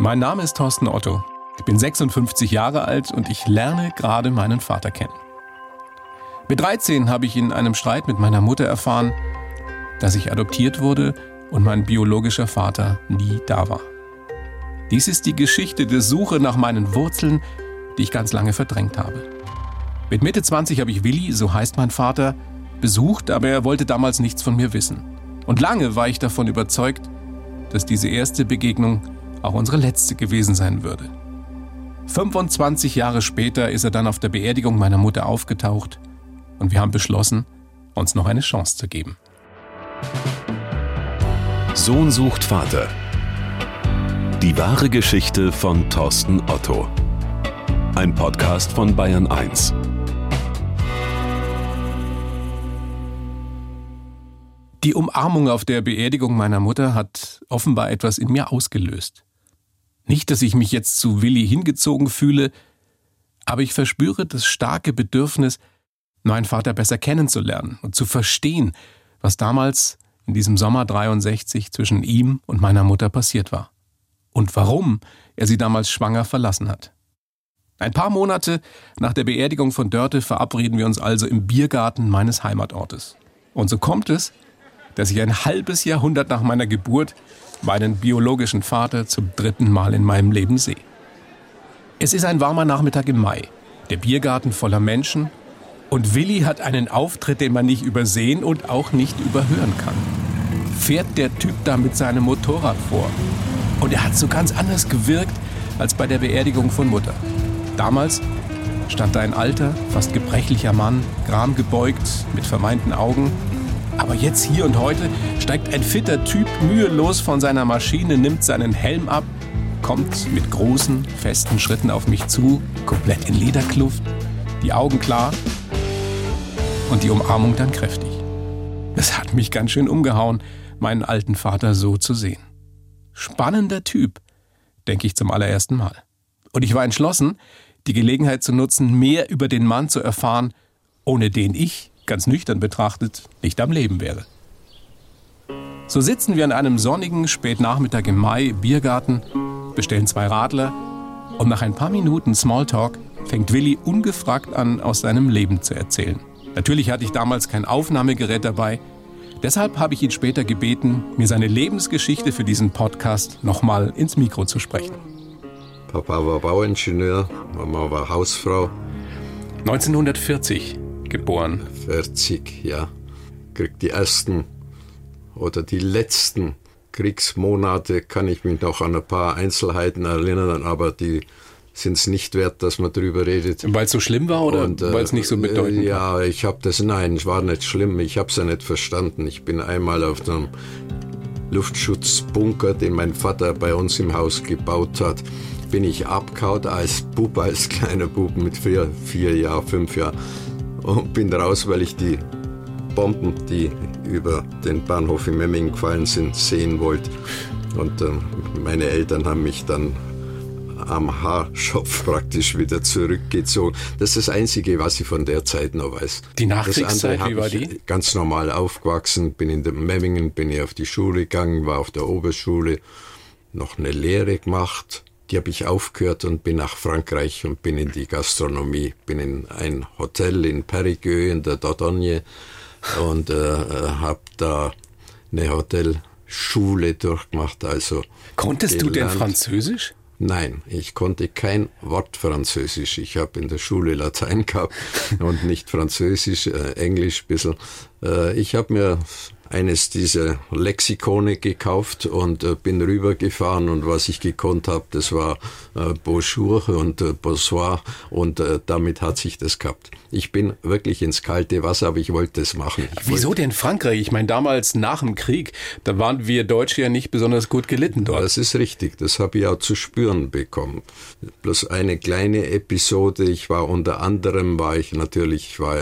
Mein Name ist Thorsten Otto. Ich bin 56 Jahre alt und ich lerne gerade meinen Vater kennen. Mit 13 habe ich in einem Streit mit meiner Mutter erfahren, dass ich adoptiert wurde und mein biologischer Vater nie da war. Dies ist die Geschichte der Suche nach meinen Wurzeln, die ich ganz lange verdrängt habe. Mit Mitte 20 habe ich Willi, so heißt mein Vater, besucht, aber er wollte damals nichts von mir wissen. Und lange war ich davon überzeugt, dass diese erste Begegnung auch unsere letzte gewesen sein würde. 25 Jahre später ist er dann auf der Beerdigung meiner Mutter aufgetaucht und wir haben beschlossen, uns noch eine Chance zu geben. Sohn sucht Vater. Die wahre Geschichte von Thorsten Otto. Ein Podcast von Bayern 1. Die Umarmung auf der Beerdigung meiner Mutter hat offenbar etwas in mir ausgelöst. Nicht, dass ich mich jetzt zu Willi hingezogen fühle, aber ich verspüre das starke Bedürfnis, meinen Vater besser kennenzulernen und zu verstehen, was damals in diesem Sommer 63 zwischen ihm und meiner Mutter passiert war. Und warum er sie damals schwanger verlassen hat. Ein paar Monate nach der Beerdigung von Dörte verabreden wir uns also im Biergarten meines Heimatortes. Und so kommt es, dass ich ein halbes Jahrhundert nach meiner Geburt meinen biologischen Vater zum dritten Mal in meinem Leben sehe. Es ist ein warmer Nachmittag im Mai, der Biergarten voller Menschen und Willi hat einen Auftritt, den man nicht übersehen und auch nicht überhören kann. Fährt der Typ da mit seinem Motorrad vor. Und er hat so ganz anders gewirkt als bei der Beerdigung von Mutter. Damals stand da ein alter, fast gebrechlicher Mann, gramgebeugt, mit vermeinten Augen. Aber jetzt, hier und heute, steigt ein fitter Typ mühelos von seiner Maschine, nimmt seinen Helm ab, kommt mit großen, festen Schritten auf mich zu, komplett in Lederkluft, die Augen klar und die Umarmung dann kräftig. Es hat mich ganz schön umgehauen, meinen alten Vater so zu sehen. Spannender Typ, denke ich zum allerersten Mal. Und ich war entschlossen, die Gelegenheit zu nutzen, mehr über den Mann zu erfahren, ohne den ich, ganz nüchtern betrachtet, nicht am Leben wäre. So sitzen wir an einem sonnigen Spätnachmittag im Mai im Biergarten, bestellen zwei Radler und nach ein paar Minuten Smalltalk fängt Willi ungefragt an, aus seinem Leben zu erzählen. Natürlich hatte ich damals kein Aufnahmegerät dabei, deshalb habe ich ihn später gebeten, mir seine Lebensgeschichte für diesen Podcast nochmal ins Mikro zu sprechen. Papa war Bauingenieur, Mama war Hausfrau. 1940 geboren. 40, ja. Kriegt die ersten oder die letzten Kriegsmonate, kann ich mich noch an ein paar Einzelheiten erinnern, aber die sind es nicht wert, dass man darüber redet. Weil es so schlimm war oder äh, weil es nicht so bedeutend äh, Ja, ich habe das, nein, es war nicht schlimm, ich habe es ja nicht verstanden. Ich bin einmal auf einem Luftschutzbunker, den mein Vater bei uns im Haus gebaut hat, bin ich abgehauen als Bub, als kleiner Bub mit vier, vier Jahren, fünf Jahren und bin raus, weil ich die Bomben, die über den Bahnhof in Memmingen gefallen sind, sehen wollte. Und äh, meine Eltern haben mich dann am Haarschopf praktisch wieder zurückgezogen. Das ist das Einzige, was ich von der Zeit noch weiß. Die Nachkriegszeit, wie war die? Ganz normal aufgewachsen, bin in Memmingen, bin ich auf die Schule gegangen, war auf der Oberschule, noch eine Lehre gemacht. Die habe ich aufgehört und bin nach Frankreich und bin in die Gastronomie, bin in ein Hotel in Périgueux in der Dordogne und äh, habe da eine Hotelschule durchgemacht. Also Konntest gelernt. du denn Französisch? Nein, ich konnte kein Wort Französisch. Ich habe in der Schule Latein gehabt und nicht Französisch, äh, Englisch ein bisschen. Äh, ich habe mir eines dieser Lexikone gekauft und äh, bin rübergefahren und was ich gekonnt habe, das war äh, Bonjour und äh, Bonsoir und äh, damit hat sich das gehabt. Ich bin wirklich ins kalte Wasser, aber ich wollte das machen. Ich Wieso denn Frankreich? Ich meine, damals nach dem Krieg, da waren wir Deutsche ja nicht besonders gut gelitten dort. Das ist richtig, das habe ich auch zu spüren bekommen. Bloß eine kleine Episode, ich war unter anderem, war ich natürlich, ich war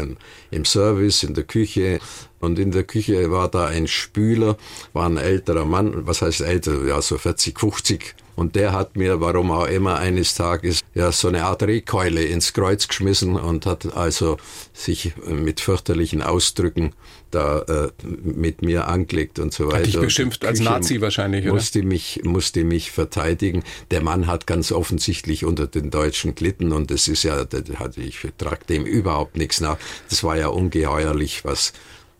im Service, in der Küche, Und in der Küche war da ein Spüler, war ein älterer Mann, was heißt älter, ja so 40, 50. Und der hat mir, warum auch immer, eines Tages ja so eine Art Rehkeule ins Kreuz geschmissen und hat also sich mit fürchterlichen Ausdrücken da äh, mit mir angelegt und so weiter. Hat dich beschimpft als Nazi wahrscheinlich, musste oder? Mich, musste mich verteidigen. Der Mann hat ganz offensichtlich unter den Deutschen gelitten und das ist ja, ich trage dem überhaupt nichts nach. Das war ja ungeheuerlich, was,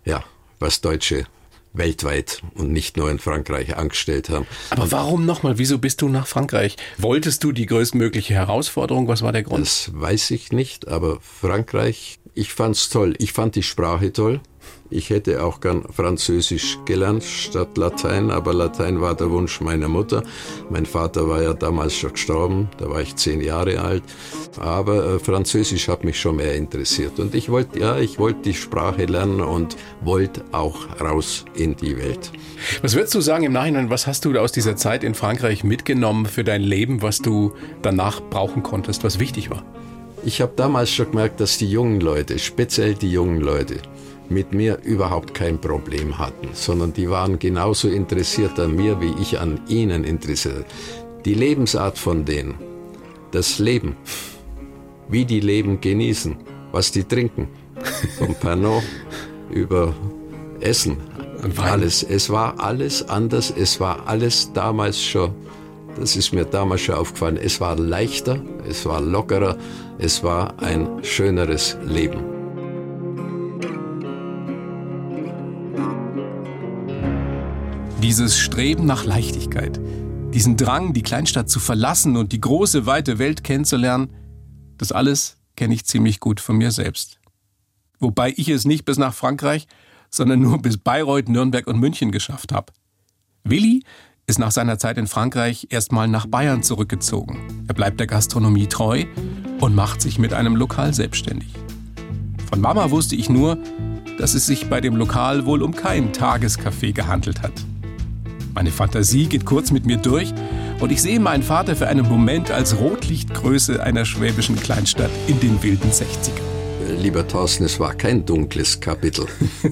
ja, was Deutsche weltweit und nicht nur in Frankreich angestellt haben. Aber warum nochmal? Wieso bist du nach Frankreich? Wolltest du die größtmögliche Herausforderung? Was war der Grund? Das weiß ich nicht, aber Frankreich, ich fand's toll. Ich fand die Sprache toll. Ich hätte auch gern Französisch gelernt statt Latein, aber Latein war der Wunsch meiner Mutter. Mein Vater war ja damals schon gestorben, da war ich zehn Jahre alt. Aber äh, Französisch hat mich schon mehr interessiert. Und ich wollte, ja, ich wollte die Sprache lernen und wollte auch raus in die Welt. Was würdest du sagen im Nachhinein, was hast du aus dieser Zeit in Frankreich mitgenommen für dein Leben, was du danach brauchen konntest, was wichtig war? Ich habe damals schon gemerkt, dass die jungen Leute, speziell die jungen Leute, mit mir überhaupt kein Problem hatten, sondern die waren genauso interessiert an mir, wie ich an ihnen interessiert. Die Lebensart von denen, das Leben, wie die Leben genießen, was die trinken, vom Pernod über Essen, alles. Es war alles anders, es war alles damals schon, das ist mir damals schon aufgefallen, es war leichter, es war lockerer, es war ein schöneres Leben. Dieses Streben nach Leichtigkeit, diesen Drang, die Kleinstadt zu verlassen und die große, weite Welt kennenzulernen, das alles kenne ich ziemlich gut von mir selbst. Wobei ich es nicht bis nach Frankreich, sondern nur bis Bayreuth, Nürnberg und München geschafft habe. Willi ist nach seiner Zeit in Frankreich erstmal nach Bayern zurückgezogen. Er bleibt der Gastronomie treu und macht sich mit einem Lokal selbstständig. Von Mama wusste ich nur, dass es sich bei dem Lokal wohl um kein Tagescafé gehandelt hat. Meine Fantasie geht kurz mit mir durch und ich sehe meinen Vater für einen Moment als Rotlichtgröße einer schwäbischen Kleinstadt in den wilden 60ern. Lieber Thorsten, es war kein dunkles Kapitel.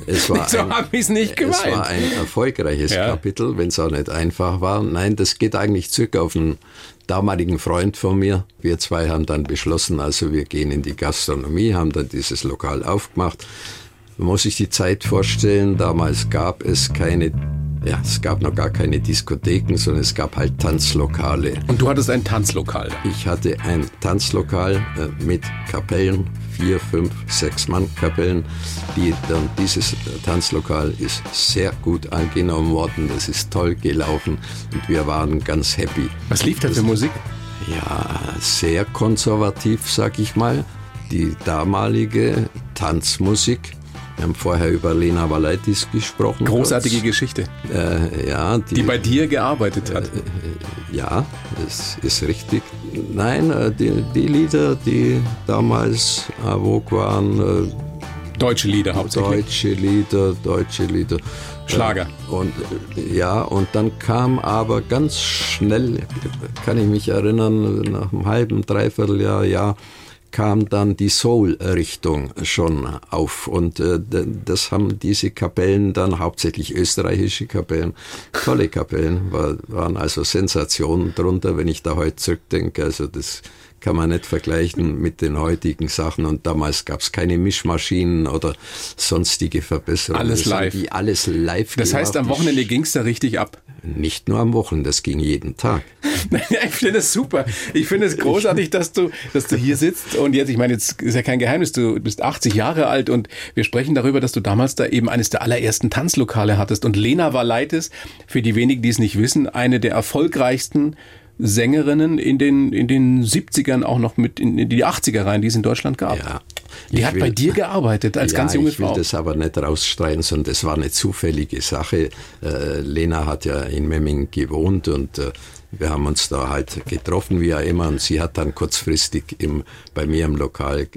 Es war so habe ich es nicht gemeint. Es war ein erfolgreiches ja. Kapitel, wenn es auch nicht einfach war. Nein, das geht eigentlich zurück auf einen damaligen Freund von mir. Wir zwei haben dann beschlossen, also wir gehen in die Gastronomie, haben dann dieses Lokal aufgemacht. Man muss sich die Zeit vorstellen, damals gab es keine ja, es gab noch gar keine Diskotheken, sondern es gab halt Tanzlokale. Und du hattest ein Tanzlokal? Ich hatte ein Tanzlokal äh, mit Kapellen, vier, fünf, sechs Mann Kapellen. Die, dann, dieses Tanzlokal ist sehr gut angenommen worden, das ist toll gelaufen und wir waren ganz happy. Was lief da für Musik? Ja, sehr konservativ, sag ich mal. Die damalige Tanzmusik wir haben vorher über Lena Valaitis gesprochen. Großartige kurz. Geschichte. Äh, ja, die, die, bei dir gearbeitet hat. Äh, äh, ja, das ist richtig. Nein, äh, die, die Lieder, die damals vogue waren. Äh, deutsche Lieder hauptsächlich. Deutsche Lieder, deutsche Lieder. Schlager. Und ja, und dann kam aber ganz schnell, kann ich mich erinnern, nach einem halben, dreiviertel Jahr, ja, kam dann die Soul-Richtung schon auf. Und äh, das haben diese Kapellen dann, hauptsächlich österreichische Kapellen, tolle Kapellen, war, waren also Sensationen drunter, wenn ich da heute zurückdenke. Also das kann man nicht vergleichen mit den heutigen Sachen. Und damals gab es keine Mischmaschinen oder sonstige Verbesserungen. Alles live. Alles live. Das heißt, am Wochenende ging es da richtig ab. Nicht nur am Wochenende, das ging jeden Tag. ich finde es super. Ich finde es großartig, dass du, dass du hier sitzt und jetzt, ich meine, jetzt ist ja kein Geheimnis, du bist 80 Jahre alt und wir sprechen darüber, dass du damals da eben eines der allerersten Tanzlokale hattest. Und Lena Valaitis, für die wenigen, die es nicht wissen, eine der erfolgreichsten Sängerinnen in den, in den 70ern auch noch mit in, in die 80er rein, die es in Deutschland gab. Ja, die hat will, bei dir gearbeitet als ja, ganz junge Frau. Ich will das aber nicht rausstreuen, sondern das war eine zufällige Sache. Äh, Lena hat ja in Memming gewohnt und äh, wir haben uns da halt getroffen, wie ja immer, und sie hat dann kurzfristig im, bei mir im Lokal äh,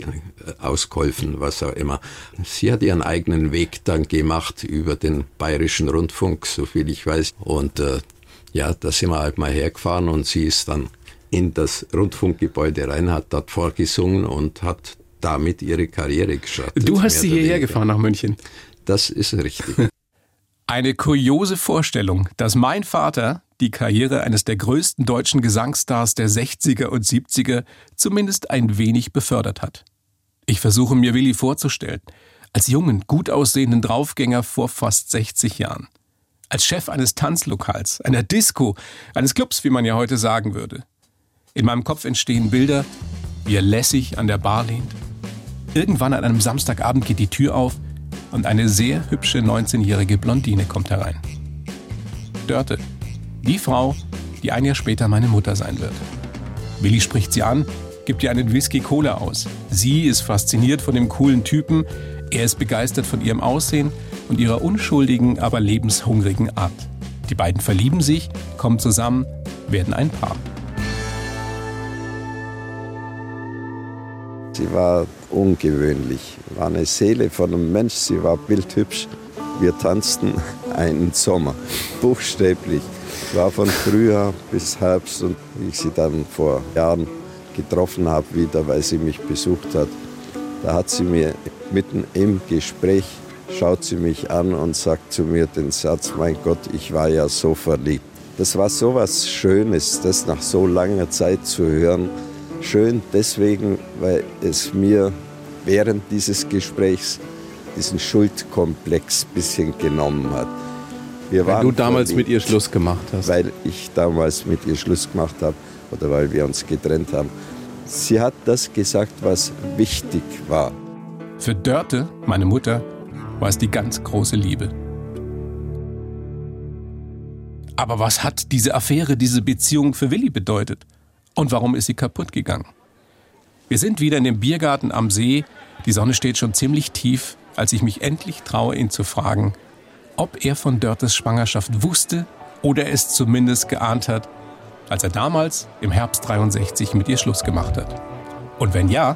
ausgeholfen, was auch immer. Sie hat ihren eigenen Weg dann gemacht über den bayerischen Rundfunk, so viel ich weiß. Und äh, ja, da sind wir halt mal hergefahren und sie ist dann in das Rundfunkgebäude rein, hat dort vorgesungen und hat damit ihre Karriere gestartet. Du hast sie hierher gefahren nach München? Das ist richtig. Eine kuriose Vorstellung, dass mein Vater die Karriere eines der größten deutschen Gesangsstars der 60er und 70er zumindest ein wenig befördert hat. Ich versuche mir Willi vorzustellen, als jungen, gut aussehenden Draufgänger vor fast 60 Jahren. Als Chef eines Tanzlokals, einer Disco, eines Clubs, wie man ja heute sagen würde. In meinem Kopf entstehen Bilder, wie er lässig an der Bar lehnt. Irgendwann an einem Samstagabend geht die Tür auf und eine sehr hübsche 19-jährige Blondine kommt herein. Dörte, die Frau, die ein Jahr später meine Mutter sein wird. Willi spricht sie an, gibt ihr einen Whisky Cola aus. Sie ist fasziniert von dem coolen Typen, er ist begeistert von ihrem Aussehen und ihrer unschuldigen, aber lebenshungrigen Art. Die beiden verlieben sich, kommen zusammen, werden ein Paar. Sie war ungewöhnlich, war eine Seele von einem Mensch, sie war bildhübsch. Wir tanzten einen Sommer, buchstäblich. War von Frühjahr bis Herbst und wie ich sie dann vor Jahren getroffen habe wieder, weil sie mich besucht hat, da hat sie mir mitten im Gespräch, schaut sie mich an und sagt zu mir den Satz, mein Gott, ich war ja so verliebt. Das war so was Schönes, das nach so langer Zeit zu hören schön deswegen, weil es mir während dieses Gesprächs diesen Schuldkomplex ein bisschen genommen hat. Wir weil du damals verliebt, mit ihr Schluss gemacht hast. Weil ich damals mit ihr Schluss gemacht habe oder weil wir uns getrennt haben. Sie hat das gesagt, was wichtig war. Für Dörte, meine Mutter, war es die ganz große Liebe. Aber was hat diese Affäre, diese Beziehung für Willi bedeutet? Und warum ist sie kaputt gegangen? Wir sind wieder in dem Biergarten am See. Die Sonne steht schon ziemlich tief, als ich mich endlich traue, ihn zu fragen, ob er von Dörtes Schwangerschaft wusste oder es zumindest geahnt hat, als er damals im Herbst 63 mit ihr Schluss gemacht hat. Und wenn ja,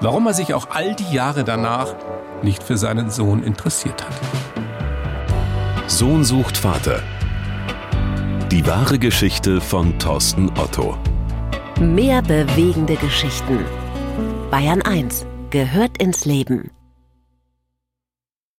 warum er sich auch all die Jahre danach nicht für seinen Sohn interessiert hat. Sohn sucht Vater. Die wahre Geschichte von Thorsten Otto. Mehr bewegende Geschichten. Bayern 1 gehört ins Leben.